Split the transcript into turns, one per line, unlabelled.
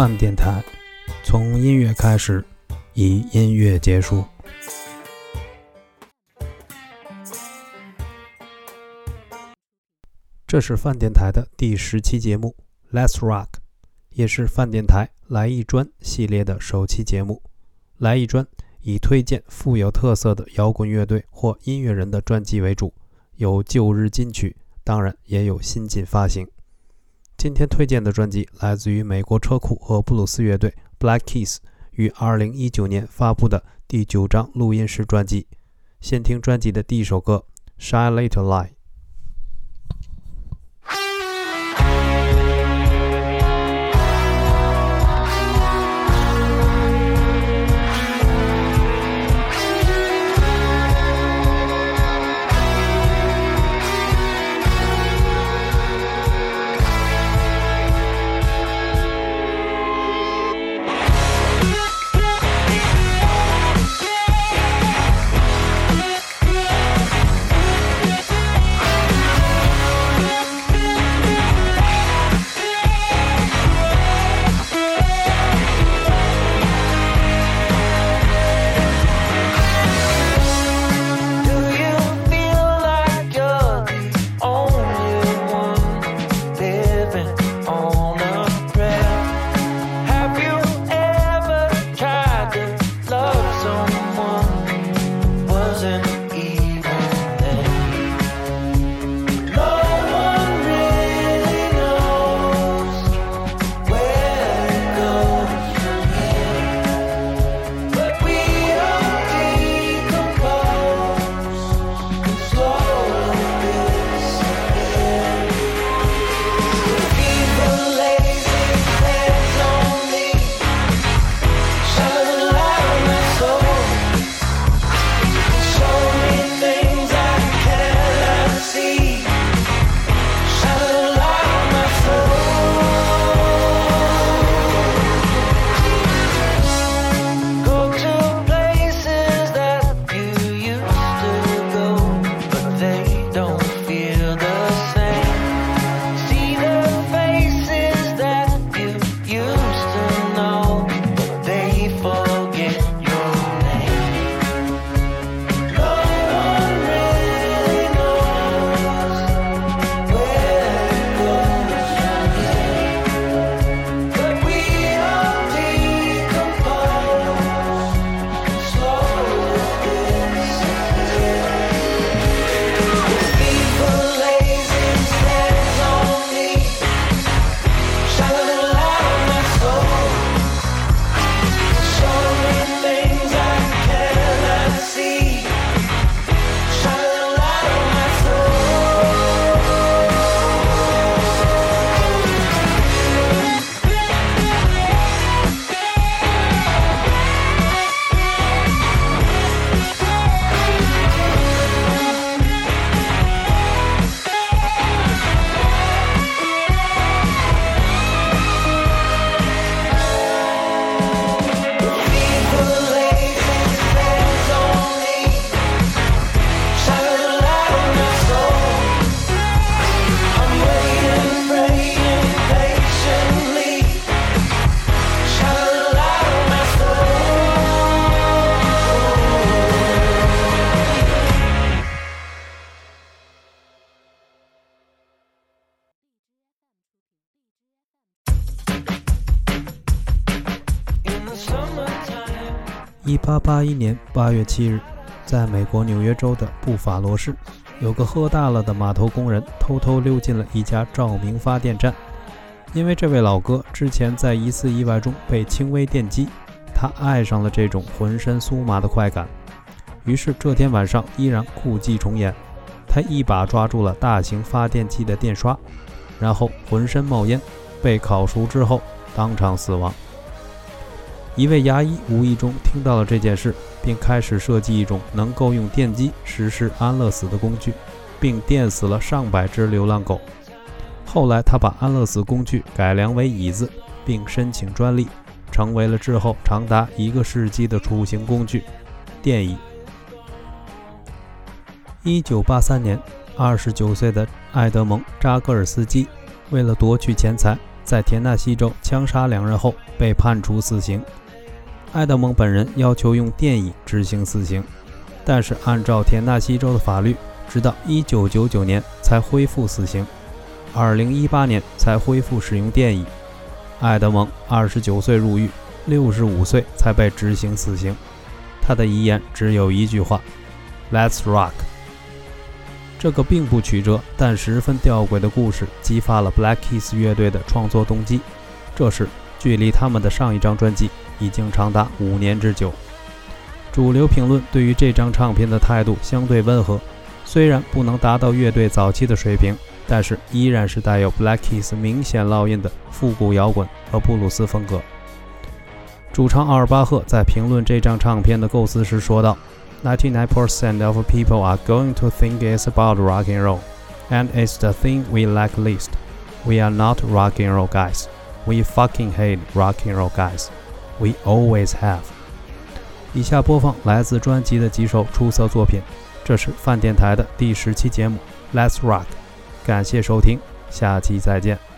饭电台，从音乐开始，以音乐结束。这是饭电台的第十期节目，Let's Rock，也是饭电台来一专系列的首期节目。来一专以推荐富有特色的摇滚乐队或音乐人的专辑为主，有旧日金曲，当然也有新近发行。今天推荐的专辑来自于美国车库和布鲁斯乐队 Black Keys 于二零一九年发布的第九张录音室专辑。先听专辑的第一首歌《Shine Little Light》。8 81年8月7日在美国纽约州的布法罗市，有个喝大了的码头工人偷偷溜进了一家照明发电站。因为这位老哥之前在一次意外中被轻微电击，他爱上了这种浑身酥麻的快感。于是这天晚上依然故伎重演，他一把抓住了大型发电机的电刷，然后浑身冒烟，被烤熟之后当场死亡。一位牙医无意中听到了这件事，并开始设计一种能够用电击实施安乐死的工具，并电死了上百只流浪狗。后来，他把安乐死工具改良为椅子，并申请专利，成为了之后长达一个世纪的出行工具——电椅。一九八三年，二十九岁的埃德蒙·扎格尔斯基为了夺取钱财。
在田纳西州枪杀两人后被判处死刑。爱德蒙本人要求用电椅执行死刑，但是按照田纳西州的法律，直到1999年才恢复死刑，2018年才恢复使用电椅。爱德蒙29岁入狱，65岁才被执行死刑。他的遗言只有一句话：“Let's rock。”这个并不曲折但十分吊诡的故事，激发了 Black Keys 乐队的创作动机。这时，距离他们的上一张专辑已经长达五年之久。主流评论对于这张唱片的态度相对温和，虽然不能达到乐队早期的水平，但是依然是带有 Black Keys 明显烙印的复古摇滚和布鲁斯风格。主唱奥尔巴赫在评论这张唱片的构思时说道。99% of people are going to think it's about rock and roll, and it's the thing we like least. We are not rock and roll guys. We fucking hate rock and roll guys. We always have. 以下播放来自专辑的几首出色作品。这是饭电台的第十期节目《Let's Rock》，感谢收听，下期再见。